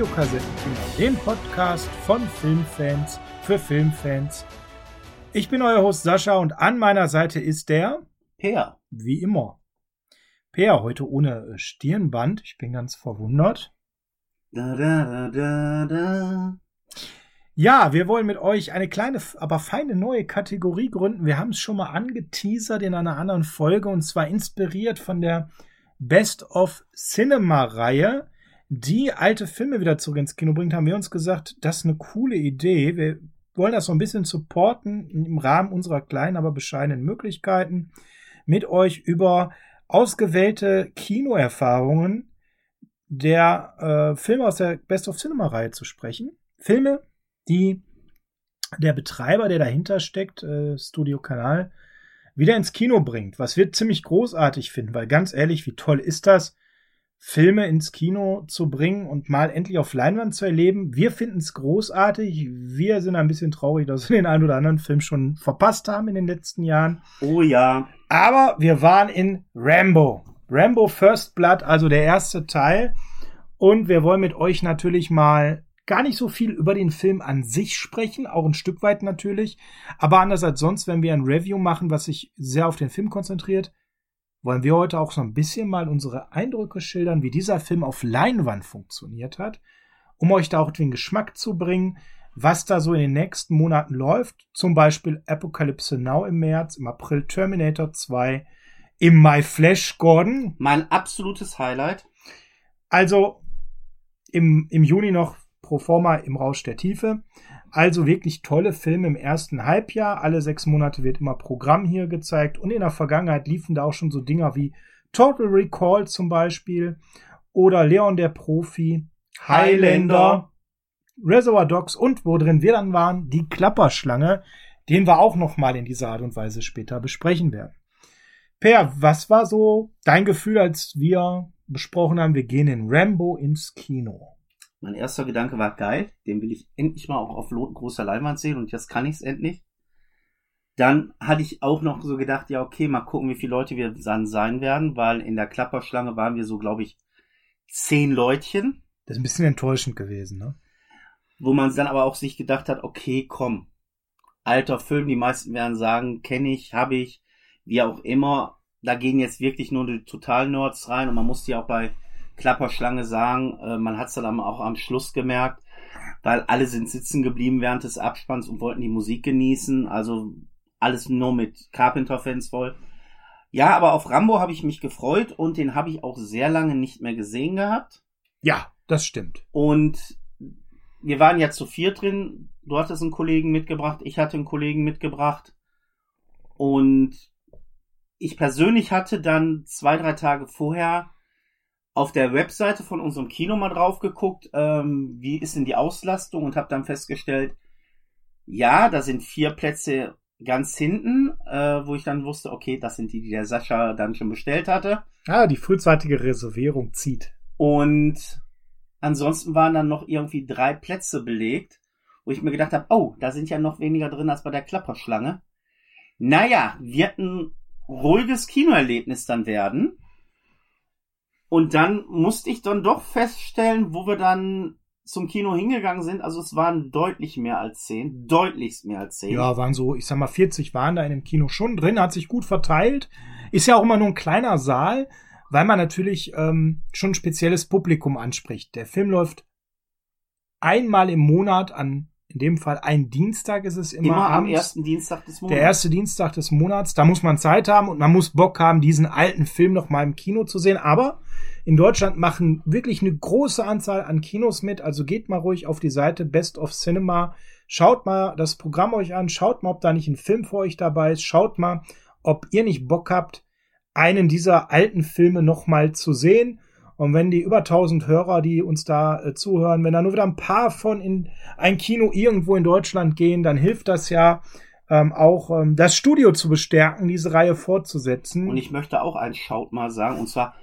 Zu den Podcast von Filmfans für Filmfans. Ich bin euer Host Sascha und an meiner Seite ist der Peer. wie immer. Peer, heute ohne äh, Stirnband. Ich bin ganz verwundert. Da, da, da, da, da. Ja, wir wollen mit euch eine kleine, aber feine neue Kategorie gründen. Wir haben es schon mal angeteasert in einer anderen Folge und zwar inspiriert von der Best of Cinema Reihe, die alte Filme wieder zurück ins Kino bringt, haben wir uns gesagt, das ist eine coole Idee. Wir wollen das so ein bisschen supporten im Rahmen unserer kleinen, aber bescheidenen Möglichkeiten mit euch über ausgewählte Kinoerfahrungen der äh, Filme aus der Best of Cinema Reihe zu sprechen. Filme, die der Betreiber, der dahinter steckt, äh, Studio Kanal, wieder ins Kino bringt. Was wir ziemlich großartig finden, weil ganz ehrlich, wie toll ist das, Filme ins Kino zu bringen und mal endlich auf Leinwand zu erleben. Wir finden es großartig. Wir sind ein bisschen traurig, dass wir den einen oder anderen Film schon verpasst haben in den letzten Jahren. Oh ja. Aber wir waren in Rambo. Rambo First Blood, also der erste Teil. Und wir wollen mit euch natürlich mal gar nicht so viel über den Film an sich sprechen, auch ein Stück weit natürlich. Aber anders als sonst, wenn wir ein Review machen, was sich sehr auf den Film konzentriert, wollen wir heute auch so ein bisschen mal unsere Eindrücke schildern, wie dieser Film auf Leinwand funktioniert hat, um euch da auch den Geschmack zu bringen, was da so in den nächsten Monaten läuft. Zum Beispiel Apocalypse Now im März, im April Terminator 2, im Mai Flash Gordon. Mein absolutes Highlight. Also im, im Juni noch pro forma im Rausch der Tiefe. Also wirklich tolle Filme im ersten Halbjahr. Alle sechs Monate wird immer Programm hier gezeigt. Und in der Vergangenheit liefen da auch schon so Dinger wie Total Recall zum Beispiel oder Leon der Profi, Highlander, Reservoir Dogs und wo drin wir dann waren, die Klapperschlange, den wir auch noch mal in dieser Art und Weise später besprechen werden. Per, was war so dein Gefühl, als wir besprochen haben, wir gehen in Rambo ins Kino? Mein erster Gedanke war geil. Den will ich endlich mal auch auf großer Leinwand sehen und jetzt kann ich es endlich. Dann hatte ich auch noch so gedacht, ja, okay, mal gucken, wie viele Leute wir dann sein werden, weil in der Klapperschlange waren wir so, glaube ich, zehn Leutchen, Das ist ein bisschen enttäuschend gewesen, ne? wo man dann aber auch sich gedacht hat, okay, komm, alter Film, die meisten werden sagen, kenne ich, habe ich, wie auch immer. Da gehen jetzt wirklich nur die Total-Nerds rein und man muss ja auch bei Klapperschlange sagen, äh, man hat es dann auch am Schluss gemerkt, weil alle sind sitzen geblieben während des Abspanns und wollten die Musik genießen, also alles nur mit Carpenter-Fans voll. Ja, aber auf Rambo habe ich mich gefreut und den habe ich auch sehr lange nicht mehr gesehen gehabt. Ja, das stimmt. Und wir waren ja zu vier drin. Du hattest einen Kollegen mitgebracht, ich hatte einen Kollegen mitgebracht. Und ich persönlich hatte dann zwei, drei Tage vorher auf der Webseite von unserem Kino mal drauf geguckt, ähm, wie ist denn die Auslastung und habe dann festgestellt, ja, da sind vier Plätze ganz hinten, äh, wo ich dann wusste, okay, das sind die, die der Sascha dann schon bestellt hatte. Ah, die frühzeitige Reservierung zieht. Und ansonsten waren dann noch irgendwie drei Plätze belegt, wo ich mir gedacht habe, oh, da sind ja noch weniger drin als bei der Klapperschlange. Naja, wird ein ruhiges Kinoerlebnis dann werden. Und dann musste ich dann doch feststellen, wo wir dann zum Kino hingegangen sind. Also es waren deutlich mehr als zehn. Deutlichst mehr als zehn. Ja, waren so, ich sag mal, 40 waren da in dem Kino schon drin, hat sich gut verteilt. Ist ja auch immer nur ein kleiner Saal, weil man natürlich ähm, schon ein spezielles Publikum anspricht. Der Film läuft einmal im Monat an, in dem Fall ein Dienstag ist es immer, Immer am ersten Dienstag des Monats. Der erste Dienstag des Monats, da muss man Zeit haben und man muss Bock haben, diesen alten Film noch mal im Kino zu sehen. Aber in Deutschland machen wirklich eine große Anzahl an Kinos mit. Also geht mal ruhig auf die Seite Best of Cinema. Schaut mal das Programm euch an. Schaut mal, ob da nicht ein Film für euch dabei ist. Schaut mal, ob ihr nicht Bock habt, einen dieser alten Filme noch mal zu sehen. Und wenn die über 1000 Hörer, die uns da äh, zuhören, wenn da nur wieder ein paar von in ein Kino irgendwo in Deutschland gehen, dann hilft das ja ähm, auch ähm, das Studio zu bestärken, diese Reihe fortzusetzen. Und ich möchte auch ein Schaut mal sagen, und zwar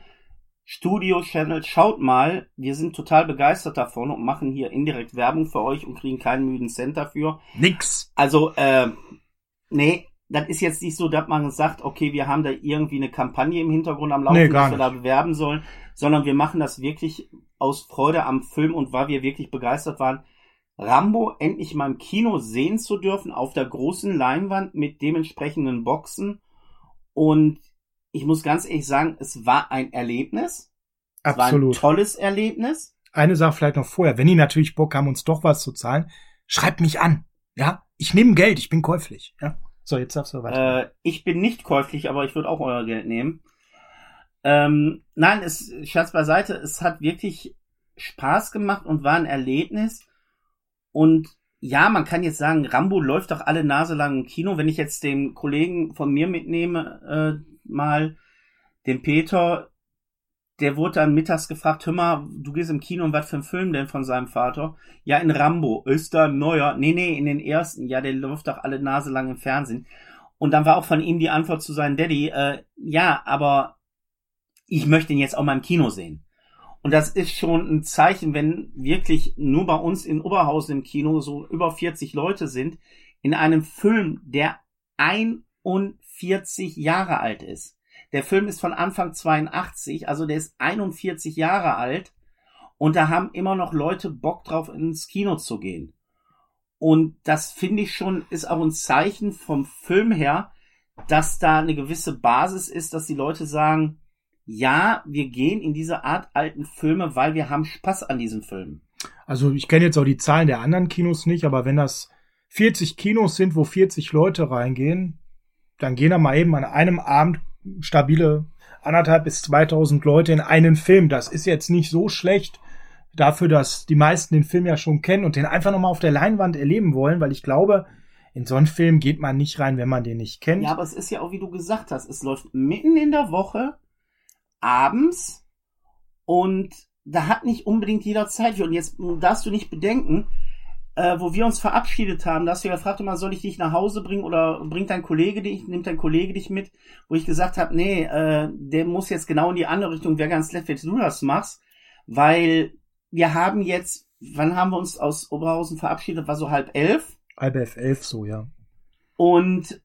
Studio Channel, schaut mal, wir sind total begeistert davon und machen hier indirekt Werbung für euch und kriegen keinen müden Cent dafür. Nix. Also, äh, nee, das ist jetzt nicht so, dass man sagt, okay, wir haben da irgendwie eine Kampagne im Hintergrund am Laufen, nee, dass wir da bewerben sollen, sondern wir machen das wirklich aus Freude am Film und weil wir wirklich begeistert waren, Rambo endlich mal im Kino sehen zu dürfen, auf der großen Leinwand mit dementsprechenden Boxen. Und ich muss ganz ehrlich sagen, es war ein Erlebnis. Absolut. Es war ein tolles Erlebnis. Eine Sache vielleicht noch vorher. Wenn die natürlich Bock haben, uns doch was zu zahlen, schreibt mich an. Ja, ich nehme Geld, ich bin käuflich. Ja. So, jetzt darfst du weiter. Äh, ich bin nicht käuflich, aber ich würde auch euer Geld nehmen. Ähm, nein, es, Scherz beiseite, es hat wirklich Spaß gemacht und war ein Erlebnis. Und ja, man kann jetzt sagen, Rambo läuft doch alle Nase lang im Kino. Wenn ich jetzt den Kollegen von mir mitnehme, äh, mal, den Peter, der wurde dann mittags gefragt, hör mal, du gehst im Kino und was für ein Film denn von seinem Vater? Ja, in Rambo. Ist da ein neuer? Nee, nee, in den ersten. Ja, der läuft doch alle Nase lang im Fernsehen. Und dann war auch von ihm die Antwort zu seinem Daddy, äh, ja, aber ich möchte ihn jetzt auch mal im Kino sehen. Und das ist schon ein Zeichen, wenn wirklich nur bei uns in Oberhausen im Kino so über 40 Leute sind, in einem Film, der 41 Jahre alt ist. Der Film ist von Anfang 82, also der ist 41 Jahre alt. Und da haben immer noch Leute Bock drauf, ins Kino zu gehen. Und das finde ich schon, ist auch ein Zeichen vom Film her, dass da eine gewisse Basis ist, dass die Leute sagen, ja, wir gehen in diese Art alten Filme, weil wir haben Spaß an diesen Filmen. Also ich kenne jetzt auch die Zahlen der anderen Kinos nicht, aber wenn das 40 Kinos sind, wo 40 Leute reingehen, dann gehen da mal eben an einem Abend stabile anderthalb bis 2000 Leute in einen Film. Das ist jetzt nicht so schlecht dafür, dass die meisten den Film ja schon kennen und den einfach nochmal auf der Leinwand erleben wollen, weil ich glaube, in so einen Film geht man nicht rein, wenn man den nicht kennt. Ja, aber es ist ja auch, wie du gesagt hast, es läuft mitten in der Woche abends und da hat nicht unbedingt jeder Zeit. Und jetzt darfst du nicht bedenken, äh, wo wir uns verabschiedet haben, da hast du ja gefragt, immer, soll ich dich nach Hause bringen oder bringt dein Kollege dich, nimmt dein Kollege dich mit, wo ich gesagt habe, nee, äh, der muss jetzt genau in die andere Richtung, wäre ganz nett, wenn du das machst, weil wir haben jetzt, wann haben wir uns aus Oberhausen verabschiedet, war so halb elf. Halb elf, elf so, ja. Und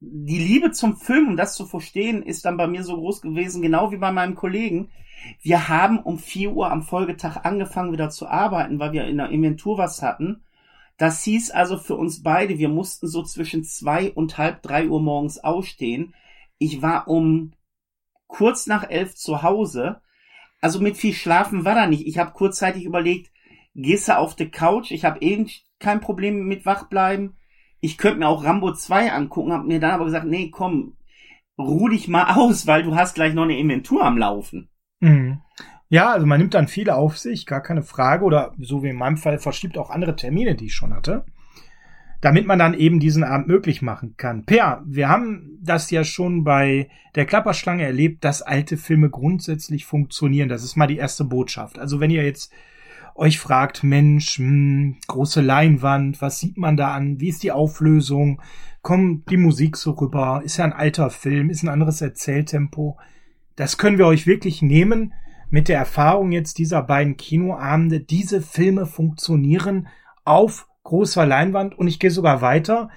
die Liebe zum Film, um das zu verstehen, ist dann bei mir so groß gewesen, genau wie bei meinem Kollegen. Wir haben um vier Uhr am Folgetag angefangen wieder zu arbeiten, weil wir in der Inventur was hatten. Das hieß also für uns beide, wir mussten so zwischen zwei und halb drei Uhr morgens ausstehen. Ich war um kurz nach elf zu Hause. Also mit viel Schlafen war da nicht. Ich habe kurzzeitig überlegt, gehst du auf die Couch? Ich habe eben kein Problem mit wachbleiben ich könnte mir auch Rambo 2 angucken, hab mir dann aber gesagt, nee, komm, ruh dich mal aus, weil du hast gleich noch eine Inventur am Laufen. Mhm. Ja, also man nimmt dann viele auf sich, gar keine Frage, oder so wie in meinem Fall verschiebt auch andere Termine, die ich schon hatte, damit man dann eben diesen Abend möglich machen kann. Per, wir haben das ja schon bei der Klapperschlange erlebt, dass alte Filme grundsätzlich funktionieren. Das ist mal die erste Botschaft. Also wenn ihr jetzt euch fragt, Mensch, mh, hm, große Leinwand, was sieht man da an? Wie ist die Auflösung? Kommt die Musik so rüber? Ist ja ein alter Film, ist ein anderes Erzähltempo. Das können wir euch wirklich nehmen mit der Erfahrung jetzt dieser beiden Kinoabende. Diese Filme funktionieren auf großer Leinwand und ich gehe sogar weiter.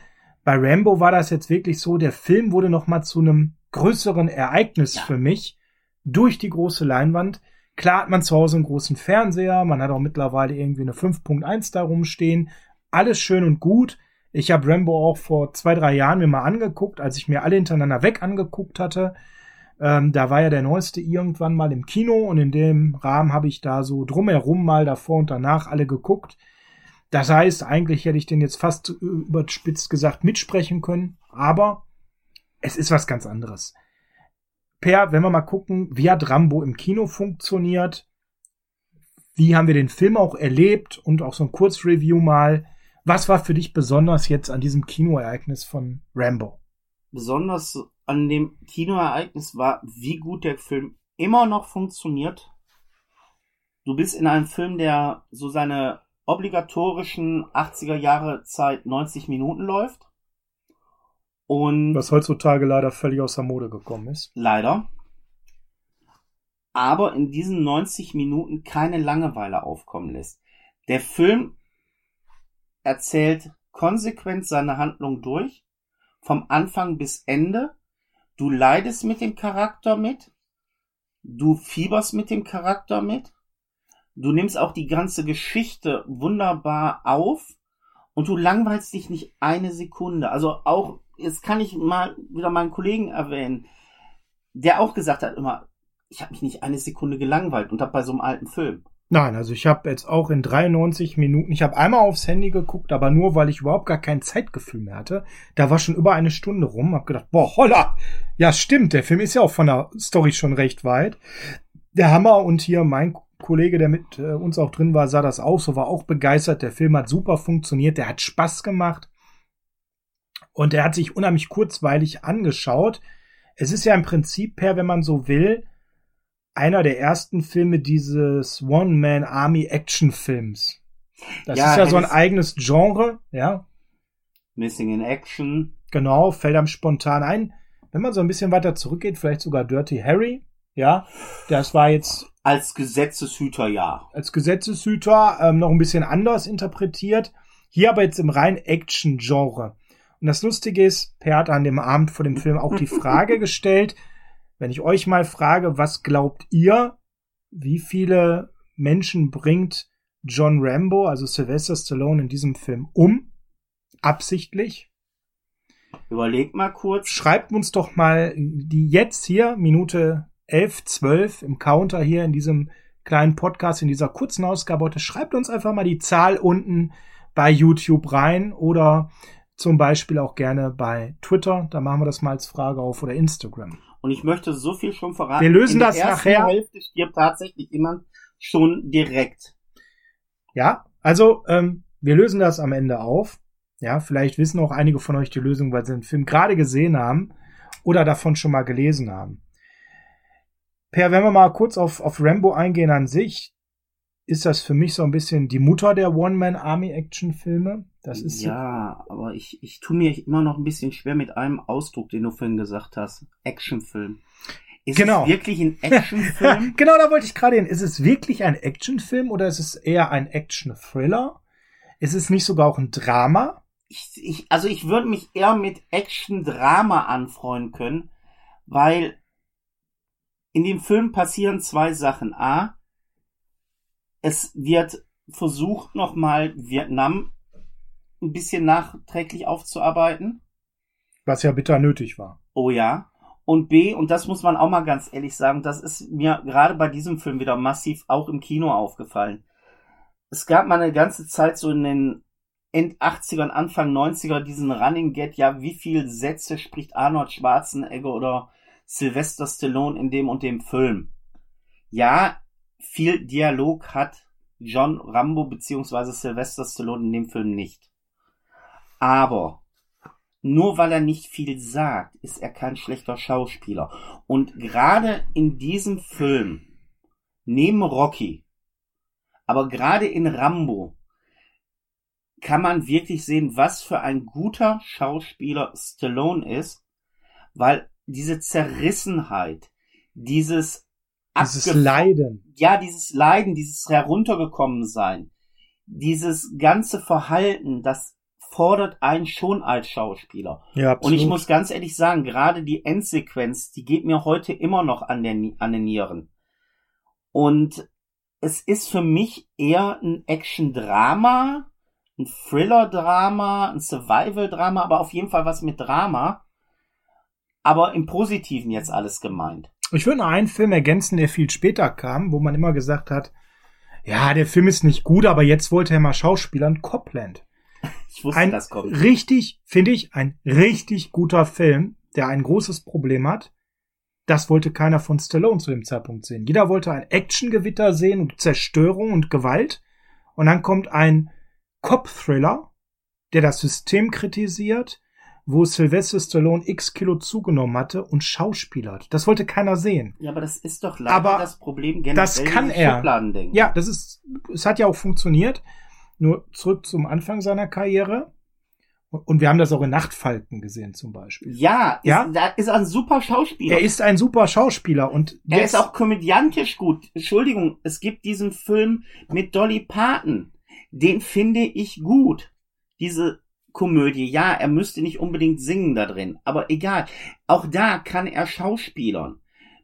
Bei Rambo war das jetzt wirklich so, der Film wurde noch mal zu einem größeren Ereignis ja. für mich durch die große Leinwand. Klar hat man zu Hause einen großen Fernseher, man hat auch mittlerweile irgendwie eine 5.1 da rumstehen. Alles schön und gut. Ich habe Rambo auch vor zwei, drei Jahren mir mal angeguckt, als ich mir alle hintereinander weg angeguckt hatte. Ähm, da war ja der neueste irgendwann mal im Kino und in dem Rahmen habe ich da so drumherum mal davor und danach alle geguckt. Das heißt, eigentlich hätte ich den jetzt fast überspitzt gesagt mitsprechen können, aber es ist was ganz anderes. Per, wenn wir mal gucken, wie hat Rambo im Kino funktioniert? Wie haben wir den Film auch erlebt und auch so ein Kurzreview mal. Was war für dich besonders jetzt an diesem Kinoereignis von Rambo? Besonders an dem Kinoereignis war, wie gut der Film immer noch funktioniert. Du bist in einem Film, der so seine obligatorischen 80er Jahre Zeit 90 Minuten läuft. Und Was heutzutage leider völlig aus der Mode gekommen ist. Leider. Aber in diesen 90 Minuten keine Langeweile aufkommen lässt. Der Film erzählt konsequent seine Handlung durch vom Anfang bis Ende. Du leidest mit dem Charakter mit. Du fieberst mit dem Charakter mit. Du nimmst auch die ganze Geschichte wunderbar auf und du langweilst dich nicht eine Sekunde. Also auch, jetzt kann ich mal wieder meinen Kollegen erwähnen, der auch gesagt hat immer, ich habe mich nicht eine Sekunde gelangweilt und habe bei so einem alten Film. Nein, also ich habe jetzt auch in 93 Minuten, ich habe einmal aufs Handy geguckt, aber nur, weil ich überhaupt gar kein Zeitgefühl mehr hatte. Da war schon über eine Stunde rum, hab gedacht, boah, holla, ja stimmt, der Film ist ja auch von der Story schon recht weit. Der Hammer und hier mein Kollege, der mit äh, uns auch drin war, sah das auch so, war auch begeistert. Der Film hat super funktioniert, der hat Spaß gemacht und er hat sich unheimlich kurzweilig angeschaut. Es ist ja im Prinzip per, wenn man so will, einer der ersten Filme dieses One-Man-Army-Action-Films. Das ja, ist ja so ein eigenes Genre, ja. Missing in Action. Genau, fällt einem spontan ein. Wenn man so ein bisschen weiter zurückgeht, vielleicht sogar Dirty Harry, ja. Das war jetzt. Als Gesetzeshüter, ja. Als Gesetzeshüter ähm, noch ein bisschen anders interpretiert. Hier aber jetzt im rein Action-Genre. Und das Lustige ist, Per hat an dem Abend vor dem Film auch die Frage gestellt, wenn ich euch mal frage, was glaubt ihr, wie viele Menschen bringt John Rambo, also Sylvester Stallone in diesem Film um? Absichtlich? Überlegt mal kurz. Schreibt uns doch mal die jetzt hier, Minute 11, 12 im Counter hier in diesem kleinen Podcast, in dieser kurzen Ausgabe heute. Schreibt uns einfach mal die Zahl unten bei YouTube rein oder zum Beispiel auch gerne bei Twitter. Da machen wir das mal als Frage auf oder Instagram. Und ich möchte so viel schon verraten. Wir lösen das nachher. Hälfte stirbt tatsächlich jemand schon direkt. Ja, also ähm, wir lösen das am Ende auf. Ja, vielleicht wissen auch einige von euch die Lösung, weil sie den Film gerade gesehen haben oder davon schon mal gelesen haben. Per, wenn wir mal kurz auf, auf Rambo eingehen an sich, ist das für mich so ein bisschen die Mutter der One-Man-Army-Action-Filme. Das ist ja, so. aber ich, ich tue mir immer noch ein bisschen schwer mit einem Ausdruck, den du vorhin gesagt hast. Actionfilm. Ist genau. es wirklich ein Actionfilm? genau, da wollte ich gerade hin. Ist es wirklich ein Actionfilm oder ist es eher ein Action-Thriller? Ist es nicht sogar auch ein Drama? Ich, ich, also ich würde mich eher mit Action-Drama anfreuen können, weil in dem Film passieren zwei Sachen. A, es wird versucht, nochmal Vietnam ein bisschen nachträglich aufzuarbeiten. Was ja bitter nötig war. Oh ja. Und B, und das muss man auch mal ganz ehrlich sagen, das ist mir gerade bei diesem Film wieder massiv auch im Kino aufgefallen. Es gab mal eine ganze Zeit so in den End 80ern, Anfang 90er diesen Running Get, ja, wie viel Sätze spricht Arnold Schwarzenegger oder Sylvester Stallone in dem und dem Film? Ja, viel Dialog hat John Rambo bzw. Sylvester Stallone in dem Film nicht. Aber nur weil er nicht viel sagt, ist er kein schlechter Schauspieler. Und gerade in diesem Film, neben Rocky, aber gerade in Rambo, kann man wirklich sehen, was für ein guter Schauspieler Stallone ist, weil diese Zerrissenheit, dieses dieses Leiden. Ja, dieses Leiden, dieses heruntergekommen sein, dieses ganze Verhalten, das fordert einen schon als Schauspieler. Ja, absolut. Und ich muss ganz ehrlich sagen, gerade die Endsequenz, die geht mir heute immer noch an, den, an den Nieren. Und es ist für mich eher ein Action-Drama, ein Thriller-Drama, ein Survival-Drama, aber auf jeden Fall was mit Drama. Aber im Positiven jetzt alles gemeint. Ich würde noch einen Film ergänzen, der viel später kam, wo man immer gesagt hat, ja, der Film ist nicht gut, aber jetzt wollte er mal Schauspielern Copland. Ich wusste, ein das kommt. Richtig, finde ich, ein richtig guter Film, der ein großes Problem hat. Das wollte keiner von Stallone zu dem Zeitpunkt sehen. Jeder wollte ein Actiongewitter sehen und Zerstörung und Gewalt. Und dann kommt ein Cop-Thriller, der das System kritisiert, wo Sylvester Stallone x Kilo zugenommen hatte und schauspielert. Das wollte keiner sehen. Ja, aber das ist doch leider aber das Problem generell. Das kann er. Ja, das ist, es hat ja auch funktioniert. Nur zurück zum Anfang seiner Karriere. Und wir haben das auch in Nachtfalken gesehen zum Beispiel. Ja, ja? Ist, da ist ein super Schauspieler. Er ist ein super Schauspieler und er ist auch komödiantisch gut. Entschuldigung, es gibt diesen Film mit Dolly Parton. Den finde ich gut. Diese Komödie. Ja, er müsste nicht unbedingt singen da drin, aber egal. Auch da kann er Schauspielern.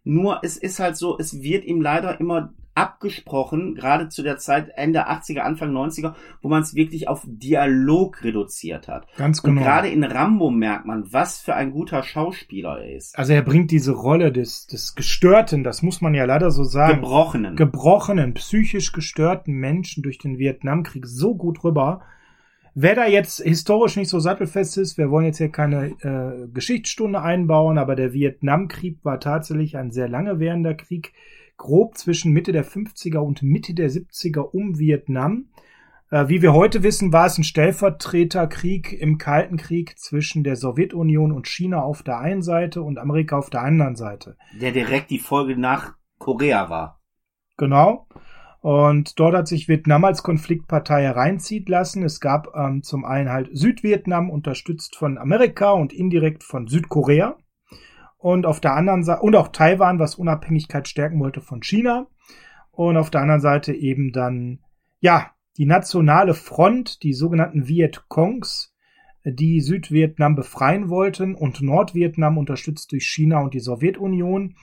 Nur es ist halt so, es wird ihm leider immer abgesprochen, gerade zu der Zeit Ende 80er, Anfang 90er, wo man es wirklich auf Dialog reduziert hat. Ganz genau. Und gerade in Rambo merkt man, was für ein guter Schauspieler er ist. Also er bringt diese Rolle des, des Gestörten, das muss man ja leider so sagen. Gebrochenen. Gebrochenen, psychisch gestörten Menschen durch den Vietnamkrieg so gut rüber. Wer da jetzt historisch nicht so sattelfest ist, wir wollen jetzt hier keine äh, Geschichtsstunde einbauen, aber der Vietnamkrieg war tatsächlich ein sehr lange währender Krieg, grob zwischen Mitte der 50er und Mitte der 70er um Vietnam. Äh, wie wir heute wissen, war es ein Stellvertreterkrieg im Kalten Krieg zwischen der Sowjetunion und China auf der einen Seite und Amerika auf der anderen Seite. Der direkt die Folge nach Korea war. Genau. Und dort hat sich Vietnam als Konfliktpartei hereinziehen lassen. Es gab ähm, zum einen halt Südvietnam, unterstützt von Amerika und indirekt von Südkorea. Und auf der anderen Seite, und auch Taiwan, was Unabhängigkeit stärken wollte von China. Und auf der anderen Seite eben dann, ja, die nationale Front, die sogenannten Vietcongs, die Südvietnam befreien wollten und Nordvietnam unterstützt durch China und die Sowjetunion.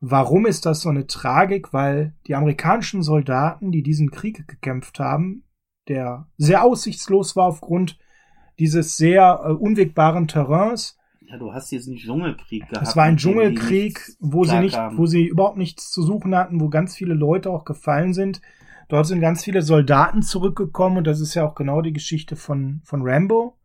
Warum ist das so eine Tragik? Weil die amerikanischen Soldaten, die diesen Krieg gekämpft haben, der sehr aussichtslos war aufgrund dieses sehr äh, unwegbaren Terrains. Ja, du hast diesen Dschungelkrieg gehabt. Es war ein Dschungelkrieg, wo sie nicht, klarkamen. wo sie überhaupt nichts zu suchen hatten, wo ganz viele Leute auch gefallen sind. Dort sind ganz viele Soldaten zurückgekommen und das ist ja auch genau die Geschichte von, von Rambo,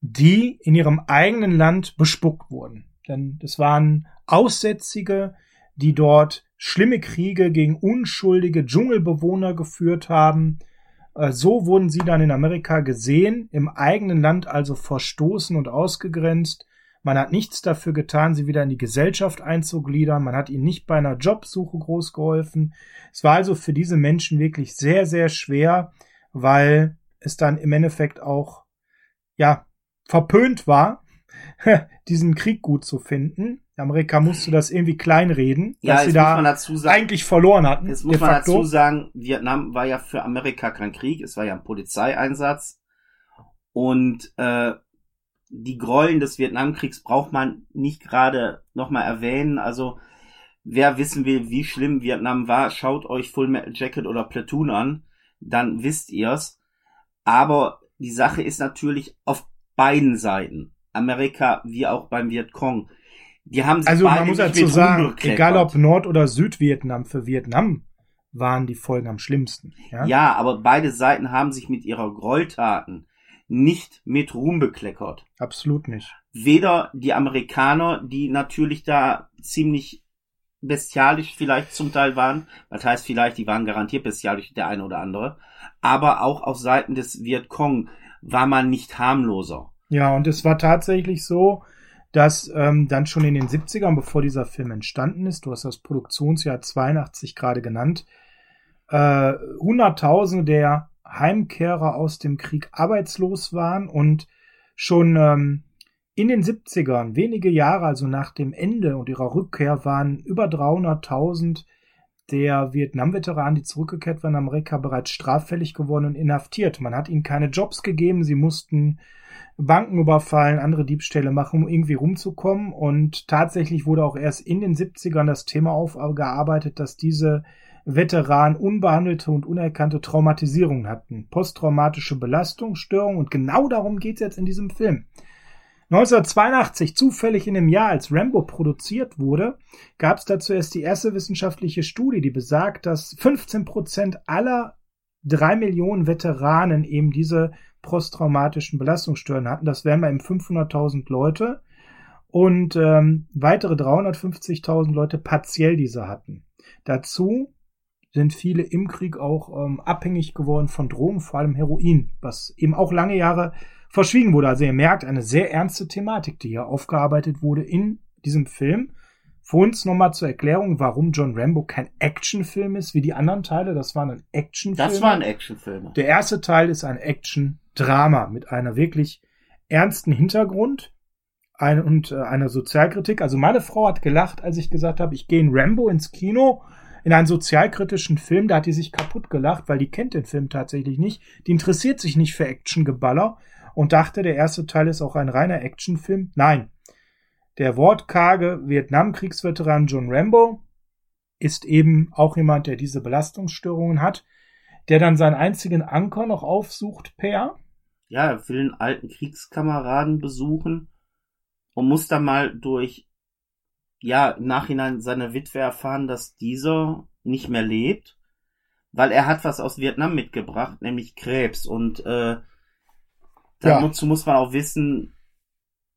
die in ihrem eigenen Land bespuckt wurden. Denn das waren Aussätzige, die dort schlimme Kriege gegen unschuldige Dschungelbewohner geführt haben. Äh, So wurden sie dann in Amerika gesehen, im eigenen Land also verstoßen und ausgegrenzt. Man hat nichts dafür getan, sie wieder in die Gesellschaft einzugliedern. Man hat ihnen nicht bei einer Jobsuche groß geholfen. Es war also für diese Menschen wirklich sehr, sehr schwer, weil es dann im Endeffekt auch, ja, verpönt war, diesen Krieg gut zu finden. Amerika musste das irgendwie kleinreden, Ja, dass sie da dazu sagen, eigentlich verloren hatten. jetzt muss man facto. dazu sagen, Vietnam war ja für Amerika kein Krieg, es war ja ein Polizeieinsatz. Und äh, die Gräueln des Vietnamkriegs braucht man nicht gerade nochmal erwähnen. Also wer wissen will, wie schlimm Vietnam war, schaut euch Full Metal Jacket oder Platoon an, dann wisst ihr's. Aber die Sache ist natürlich auf beiden Seiten, Amerika wie auch beim Vietcong, die haben sich Also man muss dazu sagen, egal ob Nord- oder Südvietnam, für Vietnam waren die Folgen am schlimmsten. Ja, Ja, aber beide Seiten haben sich mit ihrer Gräueltaten nicht mit Ruhm bekleckert. absolut nicht. Weder die Amerikaner, die natürlich da ziemlich bestialisch vielleicht zum Teil waren, was heißt vielleicht, die waren garantiert bestialisch, der eine oder andere, aber auch auf Seiten des Vietcong war man nicht harmloser. Ja, und es war tatsächlich so, dass ähm, dann schon in den 70ern, bevor dieser Film entstanden ist, du hast das Produktionsjahr 82 gerade genannt, äh, Hunderttausende der Heimkehrer aus dem Krieg arbeitslos waren und schon ähm, in den 70ern, wenige Jahre also nach dem Ende und ihrer Rückkehr, waren über 300.000 der Vietnam-Veteranen, die zurückgekehrt waren in Amerika, bereits straffällig geworden und inhaftiert. Man hat ihnen keine Jobs gegeben, sie mussten Banken überfallen, andere Diebstähle machen, um irgendwie rumzukommen. Und tatsächlich wurde auch erst in den 70ern das Thema aufgearbeitet, dass diese Veteranen unbehandelte und unerkannte Traumatisierungen hatten. Posttraumatische Belastungsstörungen. Und genau darum geht es jetzt in diesem Film. 1982, zufällig in dem Jahr, als Rambo produziert wurde, gab es dazu erst die erste wissenschaftliche Studie, die besagt, dass 15 Prozent aller drei Millionen Veteranen eben diese posttraumatischen Belastungsstörungen hatten. Das wären mal eben 500.000 Leute und ähm, weitere 350.000 Leute partiell diese hatten. Dazu sind viele im Krieg auch ähm, abhängig geworden von Drogen, vor allem Heroin, was eben auch lange Jahre verschwiegen wurde. Also ihr merkt, eine sehr ernste Thematik, die hier aufgearbeitet wurde in diesem Film. Für uns nochmal zur Erklärung, warum John Rambo kein Actionfilm ist, wie die anderen Teile. Das waren ein Actionfilm. Das waren Actionfilme. Der erste Teil ist ein Action-Drama mit einer wirklich ernsten Hintergrund ein, und äh, einer Sozialkritik. Also meine Frau hat gelacht, als ich gesagt habe, ich gehe in Rambo ins Kino in einen sozialkritischen Film. Da hat die sich kaputt gelacht, weil die kennt den Film tatsächlich nicht. Die interessiert sich nicht für Actiongeballer. und dachte, der erste Teil ist auch ein reiner Actionfilm. Nein. Der wortkarge Vietnamkriegsveteran John Rambo ist eben auch jemand, der diese Belastungsstörungen hat, der dann seinen einzigen Anker noch aufsucht, Per. Ja, er will einen alten Kriegskameraden besuchen und muss dann mal durch, ja, im Nachhinein seine Witwe erfahren, dass dieser nicht mehr lebt, weil er hat was aus Vietnam mitgebracht, nämlich Krebs und äh, dazu ja. muss man auch wissen,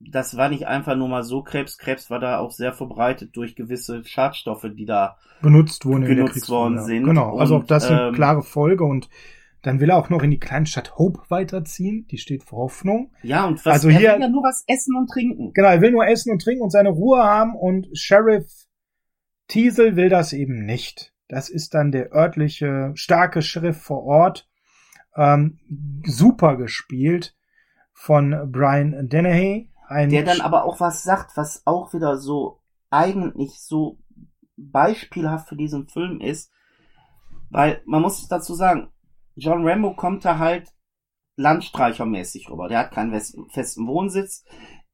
das war nicht einfach nur mal so Krebs. Krebs war da auch sehr verbreitet durch gewisse Schadstoffe, die da benutzt wurden, genutzt worden sind. Genau, also auch das eine ähm, klare Folge und dann will er auch noch in die Kleinstadt Hope weiterziehen. Die steht für Hoffnung. Ja, und was, also er hier, will ja nur was essen und trinken. Genau, er will nur essen und trinken und seine Ruhe haben und Sheriff Teasel will das eben nicht. Das ist dann der örtliche starke Sheriff vor Ort. Ähm, super gespielt von Brian Dennehy. Der dann aber auch was sagt, was auch wieder so eigentlich so beispielhaft für diesen Film ist. Weil man muss dazu sagen, John Rambo kommt da halt landstreichermäßig rüber. Der hat keinen festen Wohnsitz.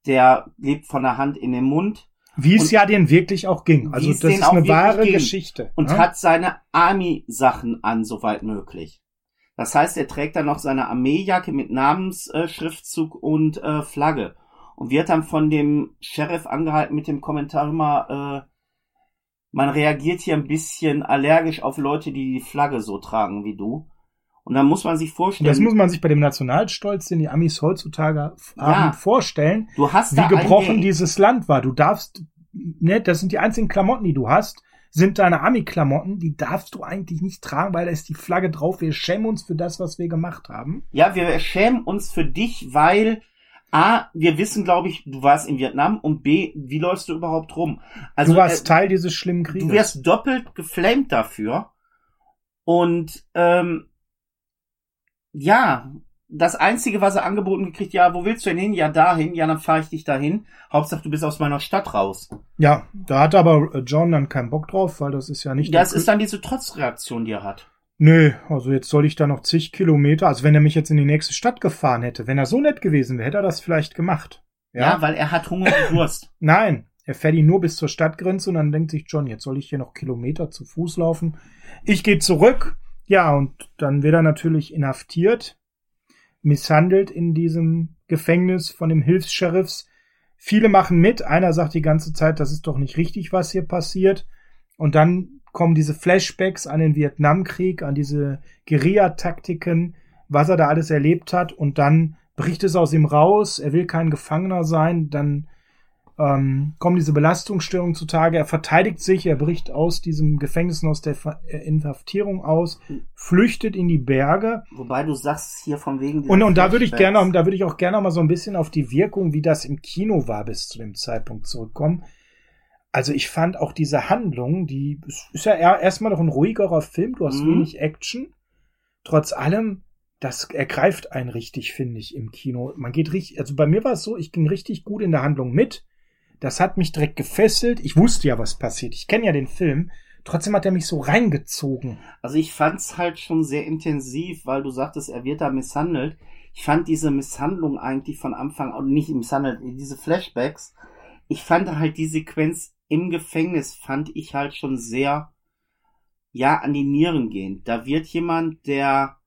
Der lebt von der Hand in den Mund. Wie es ja den wirklich auch ging. Also das ist eine wahre ging. Geschichte. Und ja? hat seine Army-Sachen an, soweit möglich. Das heißt, er trägt dann noch seine Armeejacke mit Namensschriftzug äh, und äh, Flagge und wird dann von dem Sheriff angehalten mit dem Kommentar immer, äh, man reagiert hier ein bisschen allergisch auf Leute, die die Flagge so tragen wie du. Und dann muss man sich vorstellen. Das muss man sich bei dem Nationalstolz, den die Amis heutzutage haben, ja, vorstellen, du hast wie gebrochen dieses Land war. Du darfst, ne, das sind die einzigen Klamotten, die du hast, sind deine Ami-Klamotten, die darfst du eigentlich nicht tragen, weil da ist die Flagge drauf. Wir schämen uns für das, was wir gemacht haben. Ja, wir schämen uns für dich, weil A, wir wissen, glaube ich, du warst in Vietnam und B, wie läufst du überhaupt rum? Also, du warst äh, Teil dieses schlimmen Krieges. Du wirst doppelt geflamed dafür. Und ähm, ja, das Einzige, was er angeboten gekriegt, ja, wo willst du denn hin? Ja, dahin. Ja, dann fahre ich dich dahin. Hauptsache, du bist aus meiner Stadt raus. Ja, da hat aber äh, John dann keinen Bock drauf, weil das ist ja nicht. Das ist dann diese Trotzreaktion, die er hat. Nö, also jetzt soll ich da noch zig Kilometer, also wenn er mich jetzt in die nächste Stadt gefahren hätte, wenn er so nett gewesen wäre, hätte er das vielleicht gemacht. Ja, ja weil er hat Hunger und Durst. Nein, er fährt ihn nur bis zur Stadtgrenze und dann denkt sich John, jetzt soll ich hier noch Kilometer zu Fuß laufen. Ich gehe zurück. Ja, und dann wird er natürlich inhaftiert, misshandelt in diesem Gefängnis von dem Hilfs-Sheriffs. Viele machen mit. Einer sagt die ganze Zeit, das ist doch nicht richtig, was hier passiert. Und dann kommen diese Flashbacks an den Vietnamkrieg, an diese Guerilla-Taktiken, was er da alles erlebt hat und dann bricht es aus ihm raus, er will kein Gefangener sein, dann ähm, kommen diese Belastungsstörungen zutage, er verteidigt sich, er bricht aus diesem Gefängnis und aus der äh, Inhaftierung aus, flüchtet in die Berge. Wobei du sagst hier von wegen und und da würde ich gerne, da würde ich auch gerne mal so ein bisschen auf die Wirkung, wie das im Kino war bis zu dem Zeitpunkt zurückkommen. Also ich fand auch diese Handlung, die ist ja erstmal noch ein ruhigerer Film, du hast mhm. wenig Action. Trotz allem, das ergreift einen richtig, finde ich, im Kino. Man geht richtig, also bei mir war es so, ich ging richtig gut in der Handlung mit. Das hat mich direkt gefesselt. Ich wusste ja, was passiert. Ich kenne ja den Film. Trotzdem hat er mich so reingezogen. Also ich fand's halt schon sehr intensiv, weil du sagtest, er wird da misshandelt. Ich fand diese Misshandlung eigentlich von Anfang an, nicht misshandelt, diese Flashbacks. Ich fand halt die Sequenz im Gefängnis fand ich halt schon sehr, ja, an die Nieren gehend. Da wird jemand, der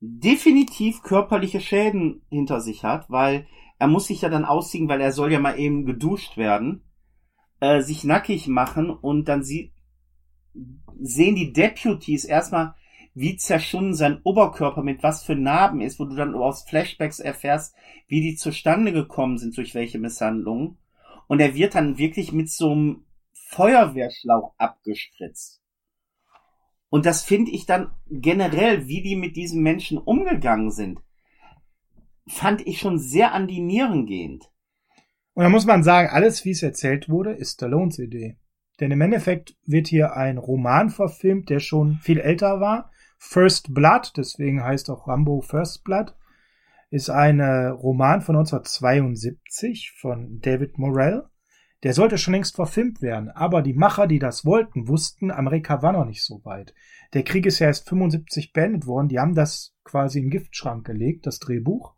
definitiv körperliche Schäden hinter sich hat, weil er muss sich ja dann ausziehen, weil er soll ja mal eben geduscht werden, äh, sich nackig machen und dann sie sehen die Deputies erstmal, wie zerschunden sein Oberkörper mit was für Narben ist, wo du dann aus Flashbacks erfährst, wie die zustande gekommen sind, durch welche Misshandlungen und er wird dann wirklich mit so einem Feuerwehrschlauch abgespritzt. Und das finde ich dann generell, wie die mit diesen Menschen umgegangen sind, fand ich schon sehr an die Nieren gehend. Und da muss man sagen, alles, wie es erzählt wurde, ist Stallones Idee. Denn im Endeffekt wird hier ein Roman verfilmt, der schon viel älter war. First Blood, deswegen heißt auch Rambo First Blood ist ein Roman von 1972 von David Morrell. Der sollte schon längst verfilmt werden, aber die Macher, die das wollten, wussten, Amerika war noch nicht so weit. Der Krieg ist ja erst 75 beendet worden, die haben das quasi in den Giftschrank gelegt, das Drehbuch.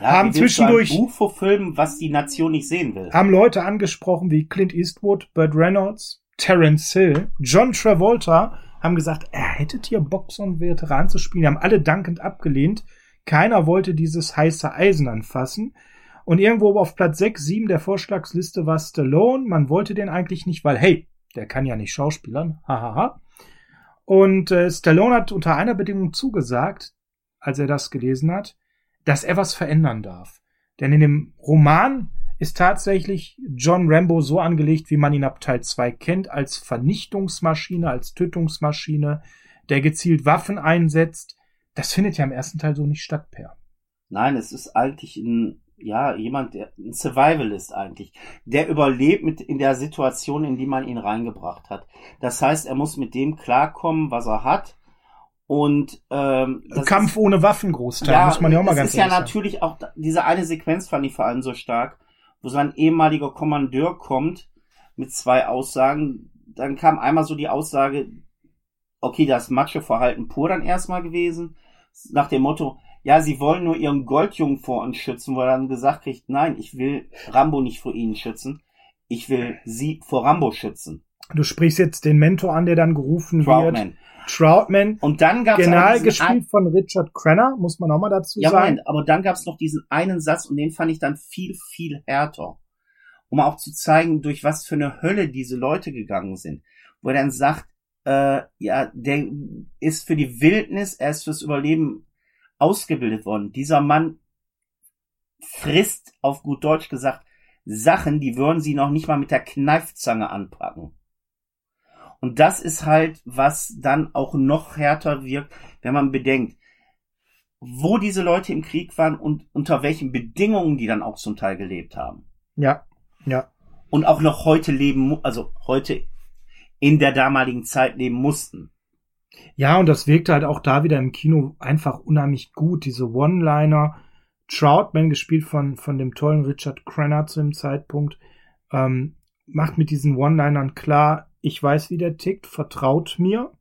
Ja, haben du ein zwischendurch Buch verfilmen, was die Nation nicht sehen will. haben Leute angesprochen wie Clint Eastwood, Burt Reynolds, Terence Hill, John Travolta, haben gesagt, er hättet hier Bock, so einen Veteran zu spielen. Die haben alle dankend abgelehnt. Keiner wollte dieses heiße Eisen anfassen. Und irgendwo auf Platz 6, 7 der Vorschlagsliste war Stallone. Man wollte den eigentlich nicht, weil, hey, der kann ja nicht schauspielern. Hahaha. Und äh, Stallone hat unter einer Bedingung zugesagt, als er das gelesen hat, dass er was verändern darf. Denn in dem Roman ist tatsächlich John Rambo so angelegt, wie man ihn ab Teil 2 kennt, als Vernichtungsmaschine, als Tötungsmaschine, der gezielt Waffen einsetzt. Das findet ja im ersten Teil so nicht statt, Per. Nein, es ist eigentlich ein, ja, jemand, der, ein Survivalist eigentlich. Der überlebt mit in der Situation, in die man ihn reingebracht hat. Das heißt, er muss mit dem klarkommen, was er hat. Und ähm, das Kampf ist, ohne Waffen Großteil, muss man ja auch mal ganz ist ja ehrlich sagen. natürlich auch, diese eine Sequenz fand ich vor allem so stark, wo sein ehemaliger Kommandeur kommt mit zwei Aussagen. Dann kam einmal so die Aussage, okay, das Macho-Verhalten pur dann erstmal gewesen, nach dem Motto, ja, sie wollen nur ihren Goldjungen vor uns schützen, wo er dann gesagt kriegt, nein, ich will Rambo nicht vor ihnen schützen, ich will sie vor Rambo schützen. Du sprichst jetzt den Mentor an, der dann gerufen wird. Troutman. Troutman, Und dann gab es genial gespielt von Richard Crenner, muss man auch mal dazu Ja, sagen. Moment, aber dann gab es noch diesen einen Satz und den fand ich dann viel, viel härter. Um auch zu zeigen, durch was für eine Hölle diese Leute gegangen sind. Wo er dann sagt, äh, ja, der ist für die Wildnis, er ist fürs Überleben ausgebildet worden. Dieser Mann frisst, auf gut Deutsch gesagt, Sachen, die würden sie noch nicht mal mit der Kneifzange anpacken. Und das ist halt, was dann auch noch härter wirkt, wenn man bedenkt, wo diese Leute im Krieg waren und unter welchen Bedingungen die dann auch zum Teil gelebt haben. Ja, ja. Und auch noch heute leben, also heute in der damaligen Zeit leben mussten. Ja, und das wirkte halt auch da wieder im Kino einfach unheimlich gut. Diese One-Liner. Troutman, gespielt von, von dem tollen Richard Crenner zu dem Zeitpunkt, ähm, macht mit diesen One-Linern klar, ich weiß, wie der tickt, vertraut mir.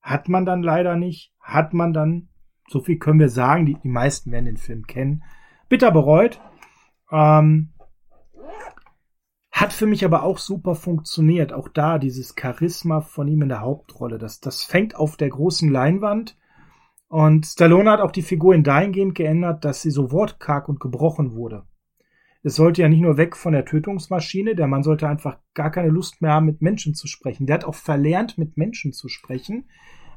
Hat man dann leider nicht. Hat man dann, so viel können wir sagen, die, die meisten werden den Film kennen, bitter bereut. Ähm, hat für mich aber auch super funktioniert. Auch da dieses Charisma von ihm in der Hauptrolle. Das, das fängt auf der großen Leinwand. Und Stallone hat auch die Figur in dahingehend geändert, dass sie so wortkarg und gebrochen wurde. Es sollte ja nicht nur weg von der Tötungsmaschine, der Mann sollte einfach gar keine Lust mehr haben, mit Menschen zu sprechen. Der hat auch verlernt, mit Menschen zu sprechen,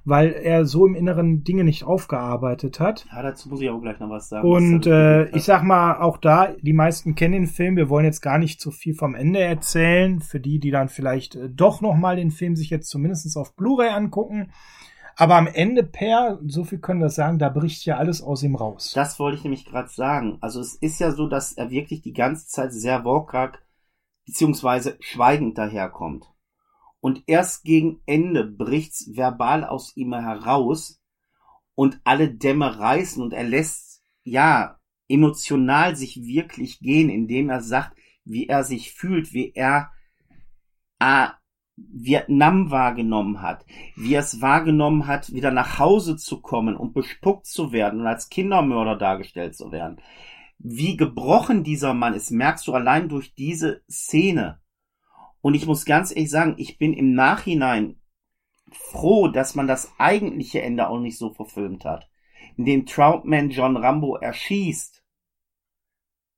weil er so im Inneren Dinge nicht aufgearbeitet hat. Ja, dazu muss ich auch gleich noch was sagen. Und äh, ich sag mal, auch da, die meisten kennen den Film. Wir wollen jetzt gar nicht zu viel vom Ende erzählen. Für die, die dann vielleicht äh, doch noch mal den Film sich jetzt zumindest auf Blu-ray angucken. Aber am Ende, Per, so viel können wir sagen, da bricht ja alles aus ihm raus. Das wollte ich nämlich gerade sagen. Also es ist ja so, dass er wirklich die ganze Zeit sehr wortkarg beziehungsweise schweigend daherkommt. Und erst gegen Ende bricht's verbal aus ihm heraus und alle Dämme reißen und er lässt, ja, emotional sich wirklich gehen, indem er sagt, wie er sich fühlt, wie er äh, Vietnam wahrgenommen hat, wie er es wahrgenommen hat, wieder nach Hause zu kommen und bespuckt zu werden und als Kindermörder dargestellt zu werden. Wie gebrochen dieser Mann ist, merkst du allein durch diese Szene. Und ich muss ganz ehrlich sagen, ich bin im Nachhinein froh, dass man das eigentliche Ende auch nicht so verfilmt hat, in dem Troutman John Rambo erschießt.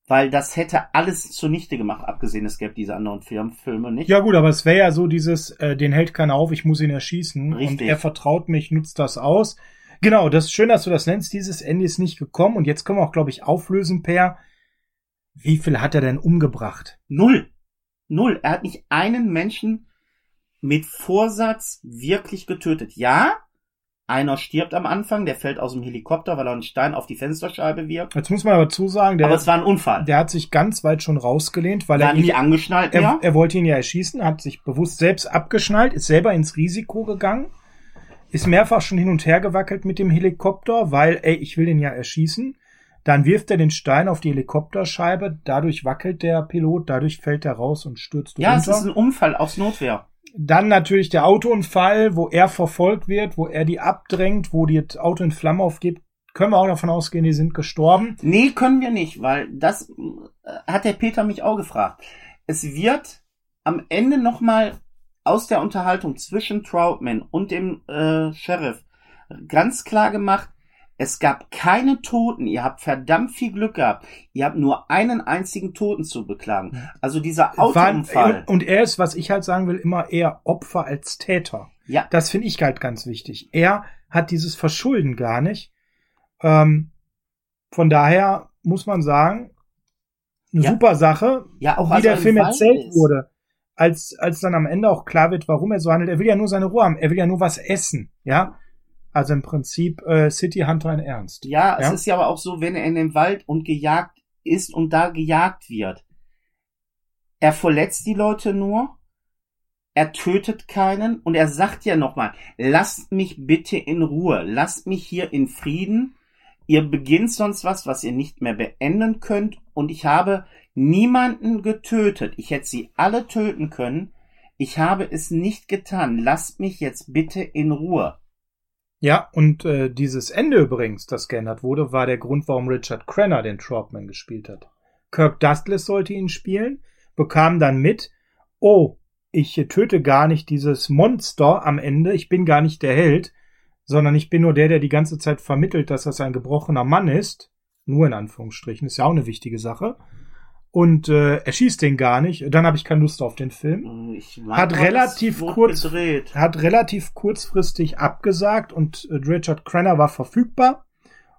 Weil das hätte alles zunichte gemacht, abgesehen, es gäbe diese anderen Film, Filme nicht. Ja gut, aber es wäre ja so dieses, äh, den hält keiner auf, ich muss ihn erschießen. Und Richtig. er vertraut mich, nutzt das aus. Genau, das ist schön, dass du das nennst. Dieses Ende ist nicht gekommen. Und jetzt können wir auch, glaube ich, auflösen, Per. Wie viel hat er denn umgebracht? Null. Null. Er hat nicht einen Menschen mit Vorsatz wirklich getötet. Ja, einer stirbt am Anfang, der fällt aus dem Helikopter, weil er einen Stein auf die Fensterscheibe wirft. Jetzt muss man aber zusagen, der, Aber es war ein Unfall. der hat sich ganz weit schon rausgelehnt, weil war er ihn nicht angeschnallt Er, mehr. er wollte ihn ja erschießen, hat sich bewusst selbst abgeschnallt, ist selber ins Risiko gegangen, ist mehrfach schon hin und her gewackelt mit dem Helikopter, weil, ey, ich will ihn ja erschießen. Dann wirft er den Stein auf die Helikopterscheibe, dadurch wackelt der Pilot, dadurch fällt er raus und stürzt ja, es runter. ist ein Unfall aus Notwehr. Dann natürlich der Autounfall, wo er verfolgt wird, wo er die abdrängt, wo das Auto in Flammen aufgibt, können wir auch davon ausgehen, die sind gestorben. Nee, können wir nicht, weil das äh, hat der Peter mich auch gefragt. Es wird am Ende nochmal aus der Unterhaltung zwischen Troutman und dem äh, Sheriff ganz klar gemacht, es gab keine Toten. Ihr habt verdammt viel Glück gehabt. Ihr habt nur einen einzigen Toten zu beklagen. Also dieser Autounfall. Und er ist, was ich halt sagen will, immer eher Opfer als Täter. Ja. Das finde ich halt ganz wichtig. Er hat dieses Verschulden gar nicht. Ähm, von daher muss man sagen, eine Ja. super Sache, Ja, auch wie der er Film Wald erzählt ist. wurde. Als, als dann am Ende auch klar wird, warum er so handelt. Er will ja nur seine Ruhe haben. Er will ja nur was essen. Ja. Also im Prinzip äh, City Hunter in Ernst. Ja, es Ja. ist ja aber auch so, wenn er in dem Wald und gejagt ist und da gejagt wird. Er verletzt die Leute nur, er tötet keinen und er sagt ja nochmal, lasst mich bitte in Ruhe, lasst mich hier in Frieden. Ihr beginnt sonst was, was ihr nicht mehr beenden könnt und ich habe niemanden getötet. Ich hätte sie alle töten können. Ich habe es nicht getan. Lasst mich jetzt bitte in Ruhe. Ja, und äh, dieses Ende übrigens, das geändert wurde, war der Grund, warum Richard Crenna den Troutman gespielt hat. Kirk Douglas sollte ihn spielen, bekam dann mit, oh, ich töte gar nicht dieses Monster am Ende, ich bin gar nicht der Held, sondern ich bin nur der, der die ganze Zeit vermittelt, dass das ein gebrochener Mann ist. Nur in Anführungsstrichen, ist ja auch eine wichtige Sache. Und äh, er schießt den gar nicht. Dann habe ich keine Lust auf den Film. Ich mein, Hat relativ kurz- gedreht. hat relativ kurzfristig abgesagt und äh, Richard Crenna war verfügbar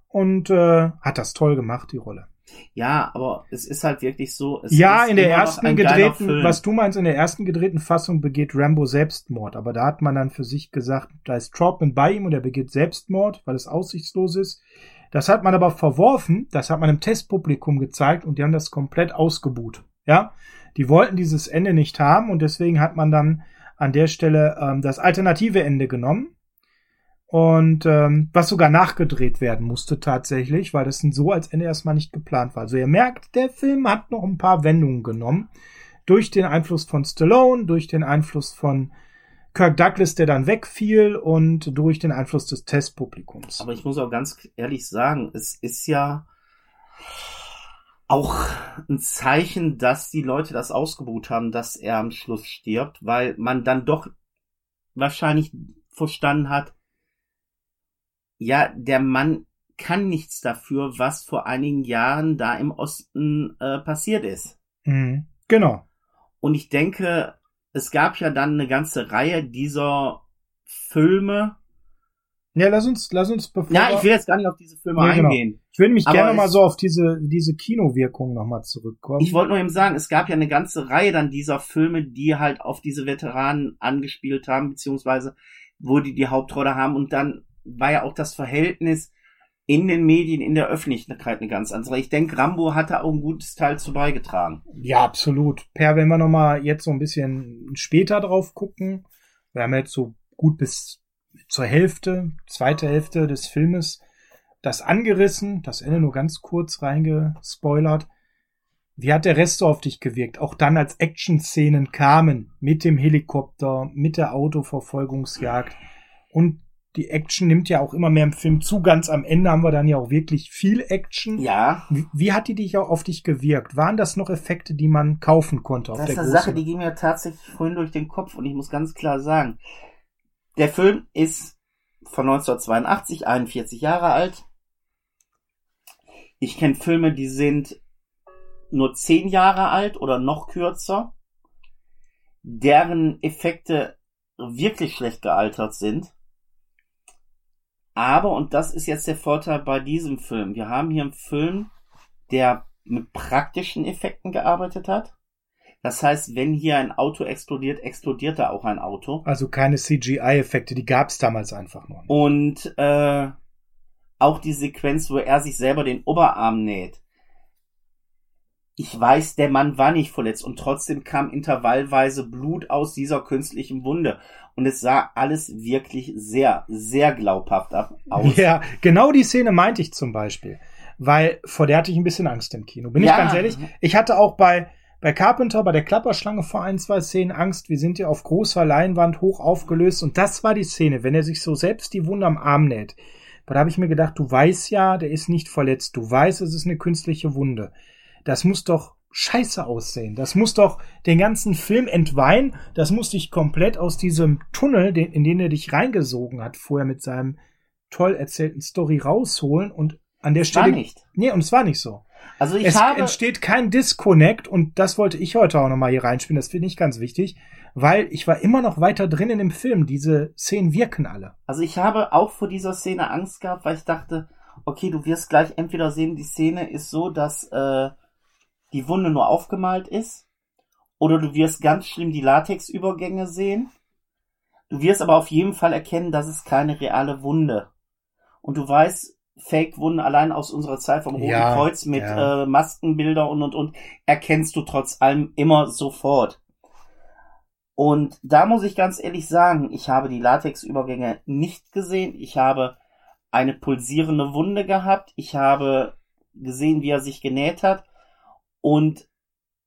und äh, hat das toll gemacht, die Rolle. Ja, aber es ist halt wirklich so. Es ja, in der ersten gedrehten, was du meinst, in der ersten gedrehten Fassung begeht Rambo Selbstmord, aber da hat man dann für sich gesagt, da ist Troutman bei ihm und er begeht Selbstmord, weil es aussichtslos ist. Das hat man aber verworfen, das hat man im Testpublikum gezeigt und die haben das komplett ausgebuht. Ja, die wollten dieses Ende nicht haben und deswegen hat man dann an der Stelle ähm, das alternative Ende genommen und ähm, was sogar nachgedreht werden musste tatsächlich, weil das so als Ende erstmal nicht geplant war. Also ihr merkt, der Film hat noch ein paar Wendungen genommen durch den Einfluss von Stallone, durch den Einfluss von Kirk Douglas, der dann wegfiel und durch den Einfluss des Testpublikums. Aber ich muss auch ganz ehrlich sagen, es ist ja auch ein Zeichen, dass die Leute das ausgebucht haben, dass er am Schluss stirbt, weil man dann doch wahrscheinlich verstanden hat, ja, der Mann kann nichts dafür, was vor einigen Jahren da im Osten äh, passiert ist. Mhm. Genau. Und ich denke, es gab ja dann eine ganze Reihe dieser Filme. Ja, lass uns, lass uns bevor Ja, ich will jetzt gar nicht auf diese Filme Ja, genau. eingehen. ich will mich gerne mal so auf diese, diese Kinowirkung nochmal zurückkommen. Ich wollte nur eben sagen, es gab ja eine ganze Reihe dann dieser Filme, die halt auf diese Veteranen angespielt haben, beziehungsweise wo die die Hauptrolle haben. Und dann war ja auch das Verhältnis in den Medien, in der Öffentlichkeit eine ganz andere. Ich denke, Rambo hatte auch ein gutes Teil zu beigetragen. Ja, absolut. Per, wenn wir nochmal jetzt so ein bisschen später drauf gucken, wir haben jetzt so gut bis zur Hälfte, zweite Hälfte des Filmes das angerissen, das Ende nur ganz kurz reingespoilert. Wie hat der Rest so auf dich gewirkt? Auch dann, als Action-Szenen kamen, mit dem Helikopter, mit der Autoverfolgungsjagd. Und die Action nimmt ja auch immer mehr im Film zu. Ganz am Ende haben wir dann ja auch wirklich viel Action. Ja, Wie, wie hat die dich auch auf dich gewirkt? Waren das noch Effekte, die man kaufen konnte auf das ist eine? Sache, die ging mir tatsächlich vorhin durch den Kopf und ich muss ganz klar sagen, der Film ist von 1982, 41 Jahre alt. Ich kenne Filme, die sind nur 10 Jahre alt oder noch kürzer, deren Effekte wirklich schlecht gealtert sind. Aber, und das ist jetzt der Vorteil bei diesem Film, wir haben hier einen Film, der mit praktischen Effekten gearbeitet hat. Das heißt, wenn hier ein Auto explodiert, explodiert da auch ein Auto. also keine CGI-Effekte, die gab es damals einfach noch nicht. Und äh, auch die Sequenz, wo er sich selber den Oberarm näht. Ich weiß, der Mann war nicht verletzt und trotzdem kam intervallweise Blut aus dieser künstlichen Wunde. Und es sah alles wirklich sehr, sehr glaubhaft ab aus. Ja, genau die Szene meinte ich zum Beispiel. Weil vor der hatte ich ein bisschen Angst im Kino. Bin Ja. ich ganz ehrlich? Ich hatte auch bei, bei Carpenter, bei der Klapperschlange vor ein, zwei Szenen Angst. Wir sind ja auf großer Leinwand hoch aufgelöst. Und das war die Szene, wenn er sich so selbst die Wunde am Arm näht. Aber da habe ich mir gedacht, du weißt ja, der ist nicht verletzt. Du weißt, es ist eine künstliche Wunde. Das muss doch scheiße aussehen. Das muss doch den ganzen Film entweihen. Das muss dich komplett aus diesem Tunnel, in den er dich reingesogen hat, vorher mit seinem toll erzählten Story rausholen und an der Stelle. War nicht. Nee, und es war nicht so. Also ich es habe, entsteht kein Disconnect und das wollte ich heute auch nochmal hier reinspielen. Das finde ich ganz wichtig, weil ich war immer noch weiter drin in dem Film. Diese Szenen wirken alle. also ich habe auch vor dieser Szene Angst gehabt, weil ich dachte, okay, du wirst gleich entweder sehen, die Szene ist so, dass äh, die Wunde nur aufgemalt ist, oder du wirst ganz schlimm die Latexübergänge sehen. Du wirst aber auf jeden Fall erkennen, dass es keine reale Wunde. Und du weißt, Fake-Wunden allein aus unserer Zeit vom Roten Ja, Kreuz mit ja. äh, Maskenbilder und und und erkennst du trotz allem immer sofort. Und da muss ich ganz ehrlich sagen, ich habe die Latexübergänge nicht gesehen. Ich habe eine pulsierende Wunde gehabt. Ich habe gesehen, wie er sich genäht hat. Und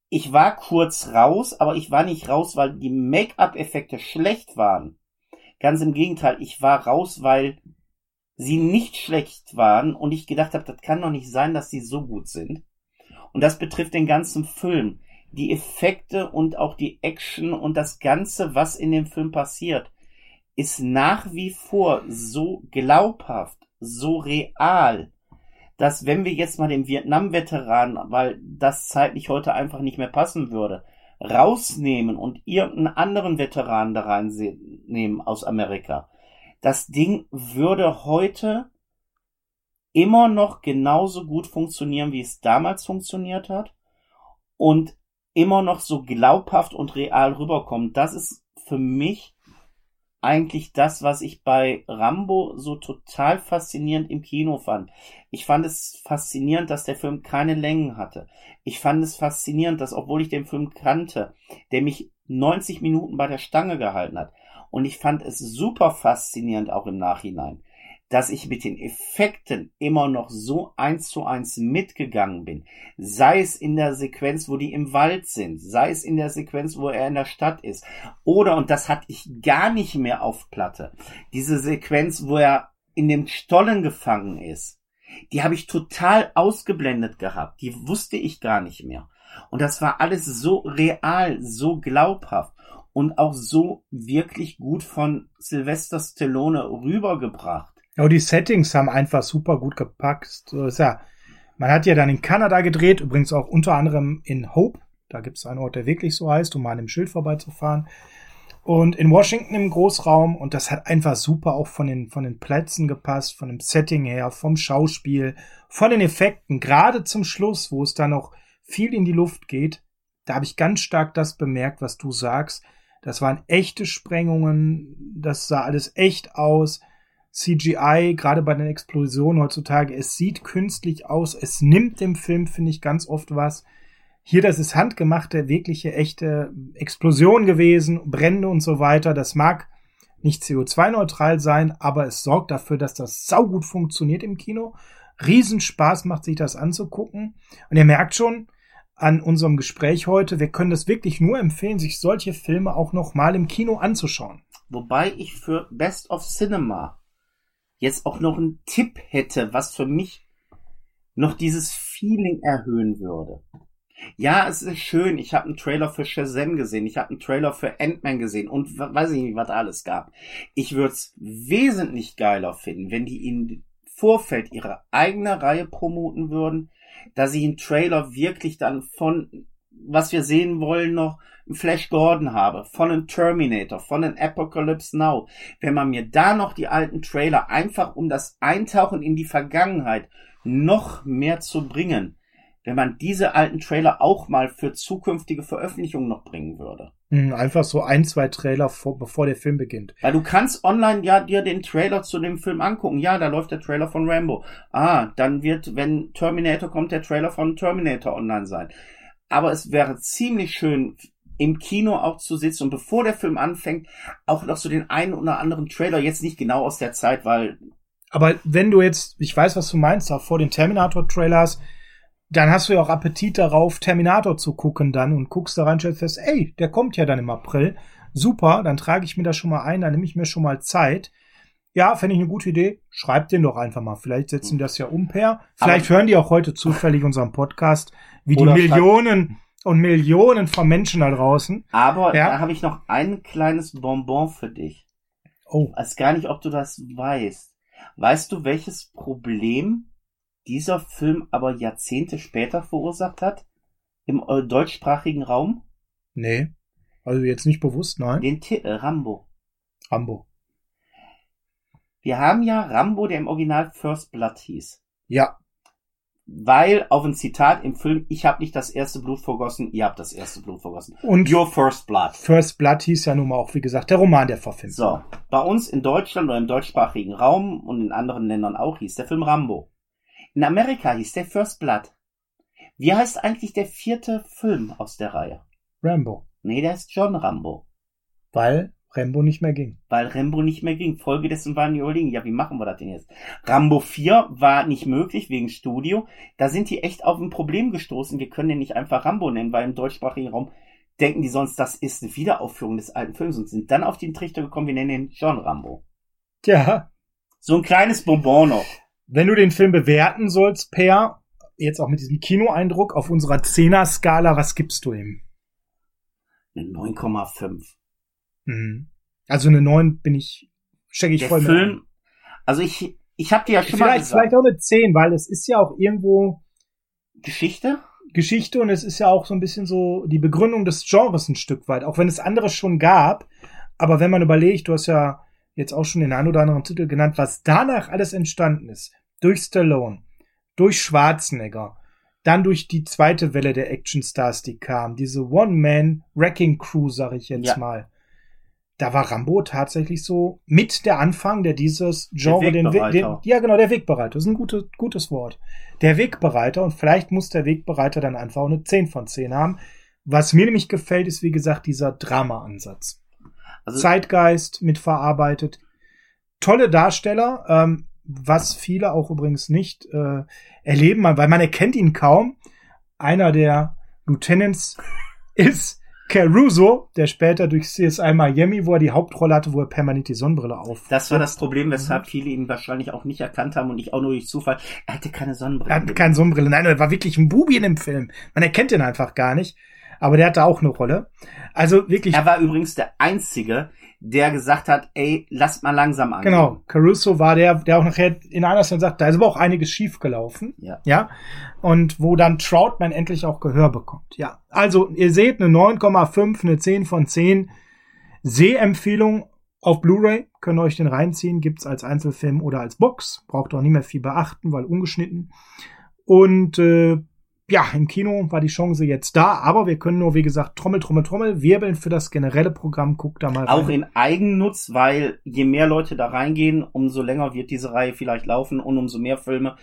ich war kurz raus, aber ich war nicht raus, weil die Make-up-Effekte schlecht waren. Ganz im Gegenteil, ich war raus, weil sie nicht schlecht waren und ich gedacht habe, das kann doch nicht sein, dass sie so gut sind. Und das betrifft den ganzen Film. Die Effekte und auch die Action und das Ganze, was in dem Film passiert, ist nach wie vor so glaubhaft, so real, dass wenn wir jetzt mal den Vietnam-Veteran, weil das zeitlich heute einfach nicht mehr passen würde, rausnehmen und irgendeinen anderen Veteran da reinnehmen aus Amerika, das Ding würde heute immer noch genauso gut funktionieren, wie es damals funktioniert hat und immer noch so glaubhaft und real rüberkommen. Das ist für mich eigentlich das, was ich bei Rambo so total faszinierend im Kino fand. Ich fand es faszinierend, dass der Film keine Längen hatte. Ich fand es faszinierend, dass obwohl ich den Film kannte, der mich 90 Minuten bei der Stange gehalten hat. Und ich fand es super faszinierend auch im Nachhinein, dass ich mit den Effekten immer noch so eins zu eins mitgegangen bin. Sei es in der Sequenz, wo die im Wald sind, sei es in der Sequenz, wo er in der Stadt ist. Oder, und das hatte ich gar nicht mehr auf Platte, diese Sequenz, wo er in dem Stollen gefangen ist. Die habe ich total ausgeblendet gehabt. Die wusste ich gar nicht mehr. Und das war alles so real, so glaubhaft und auch so wirklich gut von Sylvester Stallone rübergebracht. Ja, und die Settings haben einfach super gut gepackt. So ist ja, man hat ja dann in Kanada gedreht, übrigens auch unter anderem in Hope. Da gibt es einen Ort, der wirklich so heißt, um mal an dem Schild vorbeizufahren. Und in Washington im Großraum. Und das hat einfach super auch von den, von den Plätzen gepasst, von dem Setting her, vom Schauspiel, von den Effekten. Gerade zum Schluss, wo es dann noch viel in die Luft geht, da habe ich ganz stark das bemerkt, was du sagst. Das waren echte Sprengungen, das sah alles echt aus. CGI, gerade bei den Explosionen heutzutage, es sieht künstlich aus, es nimmt dem Film, finde ich, ganz oft was. Hier, das ist handgemachte, wirkliche, echte Explosion gewesen, Brände und so weiter. Das mag nicht CO2-neutral sein, aber es sorgt dafür, dass das saugut funktioniert im Kino. Riesenspaß macht sich das anzugucken. Und ihr merkt schon an unserem Gespräch heute, wir können das wirklich nur empfehlen, sich solche Filme auch noch mal im Kino anzuschauen. Wobei ich für Best of Cinema jetzt auch noch einen Tipp hätte, was für mich noch dieses Feeling erhöhen würde. Ja, es ist schön. Ich habe einen Trailer für Shazam gesehen. Ich habe einen Trailer für Ant-Man gesehen und weiß ich nicht, was da alles gab. Ich würde es wesentlich geiler finden, wenn die in Vorfeld ihre eigene Reihe promoten würden, dass ich einen Trailer wirklich dann von, was wir sehen wollen, noch einen Flash Gordon habe, von einem Terminator, von einem Apocalypse Now. Wenn man mir da noch die alten Trailer einfach um das Eintauchen in die Vergangenheit noch mehr zu bringen, wenn man diese alten Trailer auch mal für zukünftige Veröffentlichungen noch bringen würde. Hm, Einfach so ein, zwei Trailer, vor, bevor der Film beginnt. Weil du kannst online ja dir den Trailer zu dem Film angucken. Ja, da läuft der Trailer von Rambo. Ah, dann wird, wenn Terminator kommt, der Trailer von Terminator online sein. Aber es wäre ziemlich schön, im Kino auch zu sitzen und bevor der Film anfängt, auch noch so den einen oder anderen Trailer, jetzt nicht genau aus der Zeit, weil Aber wenn du jetzt, ich weiß, was du meinst, auch vor den Terminator-Trailers, dann hast du ja auch Appetit darauf, Terminator zu gucken dann und guckst da rein und stellst fest, ey, der kommt ja dann im April. Super, dann trage ich mir das schon mal ein, dann nehme ich mir schon mal Zeit. Ja, fände ich eine gute Idee. Schreibt den doch einfach mal. Vielleicht setzen die das ja um, Per. Vielleicht Aber hören die auch heute zufällig unseren Podcast, wie die Millionen und Millionen von Menschen da draußen. Aber ja? da habe ich noch ein kleines Bonbon für dich. Oh. Ich weiß gar nicht, ob du das weißt. Weißt du, welches Problem dieser Film aber Jahrzehnte später verursacht hat? Im äh, deutschsprachigen Raum? Nee. Also jetzt nicht bewusst, nein. Den Titel Rambo. Rambo. Wir haben ja Rambo, der im Original First Blood hieß. Ja. Weil auf ein Zitat im Film, ich habe nicht das erste Blut vergossen, ihr habt das erste Blut vergossen. Und Your First Blood. First Blood hieß ja nun mal auch, wie gesagt, der Roman, der verfilmt So, bei uns in Deutschland oder im deutschsprachigen Raum und in anderen Ländern auch hieß der Film Rambo. In Amerika hieß der First Blood. Wie heißt eigentlich der vierte Film aus der Reihe? Rambo. Nee, der ist John Rambo. Weil Rambo nicht mehr ging. Weil Rambo nicht mehr ging. Folge dessen waren die überlegen, ja, wie machen wir das denn jetzt? Rambo 4 war nicht möglich wegen Studio. Da sind die echt auf ein Problem gestoßen. Wir können den nicht einfach Rambo nennen, weil im deutschsprachigen Raum denken die sonst, das ist eine Wiederaufführung des alten Films und sind dann auf den Trichter gekommen, wir nennen ihn John Rambo. Tja. So ein kleines Bonbon noch. Wenn du den Film bewerten sollst, Per, jetzt auch mit diesem Kinoeindruck auf unserer 10er-Skala, was gibst du ihm? Eine 9,5. Mhm. Also eine 9 bin ich, stecke ich Der voll Film, mit Also ich, ich habe dir ja schon vielleicht, mal gesagt. Vielleicht auch eine 10, weil es ist ja auch irgendwo Geschichte? Geschichte und es ist ja auch so ein bisschen so die Begründung des Genres ein Stück weit, auch wenn es andere schon gab. Aber wenn man überlegt, du hast ja jetzt auch schon den einen oder anderen Titel genannt, was danach alles entstanden ist, durch Stallone, durch Schwarzenegger, dann durch die zweite Welle der Actionstars, die kam, diese One-Man-Wrecking-Crew, sag ich jetzt ja. mal da war Rambo tatsächlich so mit der Anfang, der dieses Genre, den, den, ja genau, der Wegbereiter, das ist ein gutes, gutes Wort. Der Wegbereiter und vielleicht muss der Wegbereiter dann einfach eine 10 von 10 haben. Was mir nämlich gefällt, ist wie gesagt dieser Drama-Ansatz. Also, Zeitgeist mitverarbeitet. Tolle Darsteller, ähm, was viele auch übrigens nicht äh, erleben, weil man erkennt ihn kaum. Einer der Lieutenants ist Caruso, der später durch CSI Miami, wo er die Hauptrolle hatte, wo er permanent die Sonnenbrille auf. Das war das Problem, weshalb viele ihn wahrscheinlich auch nicht erkannt haben und ich auch nur durch Zufall. Er hatte keine Sonnenbrille. Er hatte keine Sonnenbrille. Nein, er war wirklich ein Bubi in dem Film. Man erkennt ihn einfach gar nicht. Aber der hatte auch eine Rolle. Also wirklich. Er war übrigens der einzige, der gesagt hat, ey, lasst mal langsam an. Genau, Caruso war der, der auch nachher in einer Szene sagt, da ist aber auch einiges schief gelaufen. Ja. Ja. Und wo dann Troutman endlich auch Gehör bekommt. Ja. Also, ihr seht eine 9,5, eine 10 von 10 Sehempfehlung auf Blu-ray. Könnt ihr euch den reinziehen. Gibt's als Einzelfilm oder als Box. Braucht auch nicht mehr viel beachten, weil ungeschnitten. Und äh, ja, im Kino war die Chance jetzt da, aber wir können nur, wie gesagt, Trommel, Trommel, Trommel, wirbeln für das generelle Programm. Guck da mal rein. Auch in Eigennutz, weil je mehr Leute da reingehen, umso länger wird diese Reihe vielleicht laufen und umso mehr Filme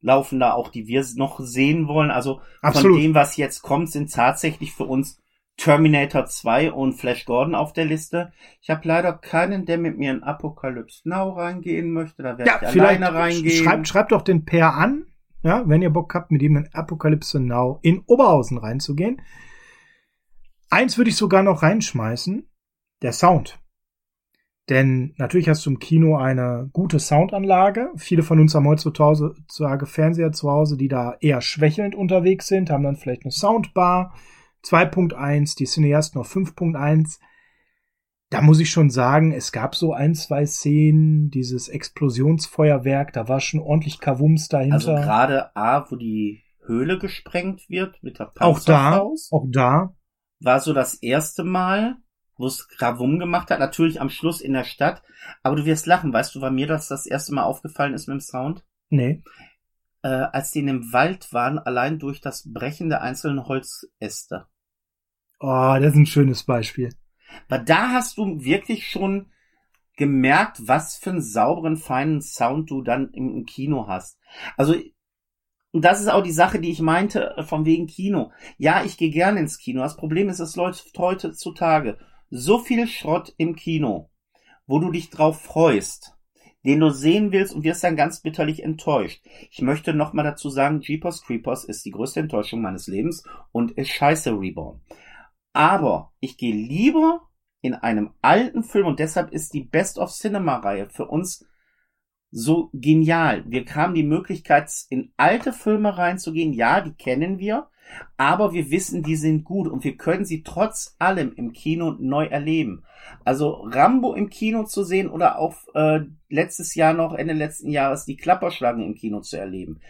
laufen da auch, die wir noch sehen wollen. Also Absolut. von dem, was jetzt kommt, sind tatsächlich für uns Terminator 2 und Flash Gordon auf der Liste. Ich habe leider keinen, der mit mir in Apocalypse Now reingehen möchte. Da werde ja, ich alleine reingehen. Schreibt, schreibt doch den Pair an ja, wenn ihr Bock habt, mit ihm in Apokalypse Now in Oberhausen reinzugehen. Eins würde ich sogar noch reinschmeißen, der Sound. Denn natürlich hast du im Kino eine gute Soundanlage. Viele von uns haben heutzutage Fernseher zu Hause, die da eher schwächelnd unterwegs sind, haben dann vielleicht eine Soundbar 2.1, die Cineasten auf 5.1 da muss ich schon sagen, es gab so ein, zwei Szenen, dieses Explosionsfeuerwerk, da war schon ordentlich Kavums dahinter. Also gerade A, wo die Höhle gesprengt wird mit der Panzerfaust. Auch da, auch da. War so das erste Mal, wo es Kavum gemacht hat, natürlich am Schluss in der Stadt. Aber du wirst lachen, weißt du, war mir das das erste Mal aufgefallen ist mit dem Sound? Nee. Äh, als die in dem Wald waren, allein durch das Brechen der einzelnen Holzäste. Oh, das ist ein schönes Beispiel. Weil da hast du wirklich schon gemerkt, was für einen sauberen, feinen Sound du dann im, Kino hast. Also, das ist auch die Sache, die ich meinte, von wegen Kino. Ja, ich gehe gerne ins Kino. Das Problem ist, es läuft heutzutage so viel Schrott im Kino, wo du dich drauf freust, den du sehen willst und wirst dann ganz bitterlich enttäuscht. Ich möchte nochmal dazu sagen, Jeepers Creepers ist die größte Enttäuschung meines Lebens und ist scheiße Reborn. Aber ich gehe lieber in einem alten Film und deshalb ist die Best of Cinema Reihe für uns so genial. Wir haben die Möglichkeit, in alte Filme reinzugehen. Ja, die kennen wir, aber wir wissen, die sind gut und wir können sie trotz allem im Kino neu erleben. Also Rambo im Kino zu sehen oder auch äh, letztes Jahr noch, Ende letzten Jahres, die Klapperschlange im Kino zu erleben,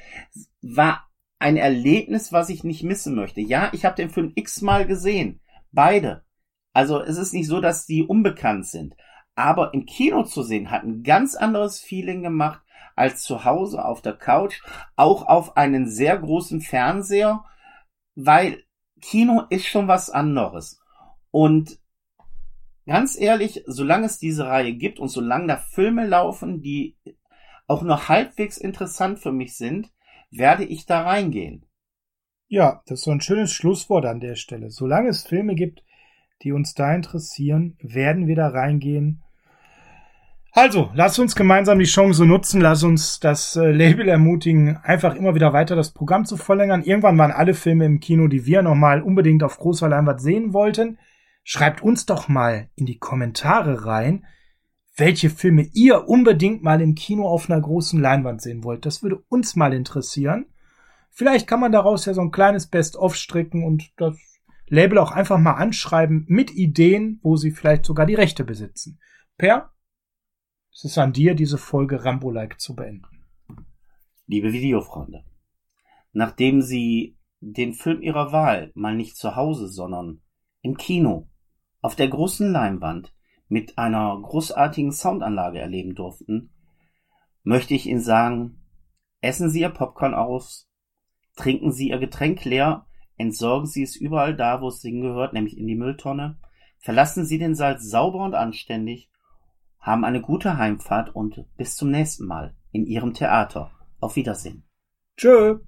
war ein Erlebnis, was ich nicht missen möchte. Ja, ich habe den Film x-mal gesehen. Beide. Also es ist nicht so, dass die unbekannt sind. Aber im Kino zu sehen hat ein ganz anderes Feeling gemacht als zu Hause auf der Couch, auch auf einen sehr großen Fernseher, weil Kino ist schon was anderes. Und ganz ehrlich, solange es diese Reihe gibt und solange da Filme laufen, die auch nur halbwegs interessant für mich sind, werde ich da reingehen. Ja, das ist so ein schönes Schlusswort an der Stelle. Solange es Filme gibt, die uns da interessieren, werden wir da reingehen. Also, lass uns gemeinsam die Chance nutzen, lass uns das äh, Label ermutigen, einfach immer wieder weiter das Programm zu verlängern. Irgendwann waren alle Filme im Kino, die wir nochmal unbedingt auf großer Leinwand sehen wollten. Schreibt uns doch mal in die Kommentare rein, welche Filme ihr unbedingt mal im Kino auf einer großen Leinwand sehen wollt. Das würde uns mal interessieren. Vielleicht kann man daraus ja so ein kleines Best-of stricken und das Label auch einfach mal anschreiben mit Ideen, wo sie vielleicht sogar die Rechte besitzen. Per, es ist an dir, diese Folge Rambo-like zu beenden. Liebe Videofreunde, nachdem Sie den Film Ihrer Wahl mal nicht zu Hause, sondern im Kino, auf der großen Leinwand mit einer großartigen Soundanlage erleben durften, möchte ich Ihnen sagen, essen Sie Ihr Popcorn aus, trinken Sie Ihr Getränk leer Entsorgen Sie es überall da, wo es hingehört, nämlich in die Mülltonne. Verlassen Sie den Saal sauber und anständig. Haben eine gute Heimfahrt und bis zum nächsten Mal in Ihrem Theater. Auf Wiedersehen. Tschö.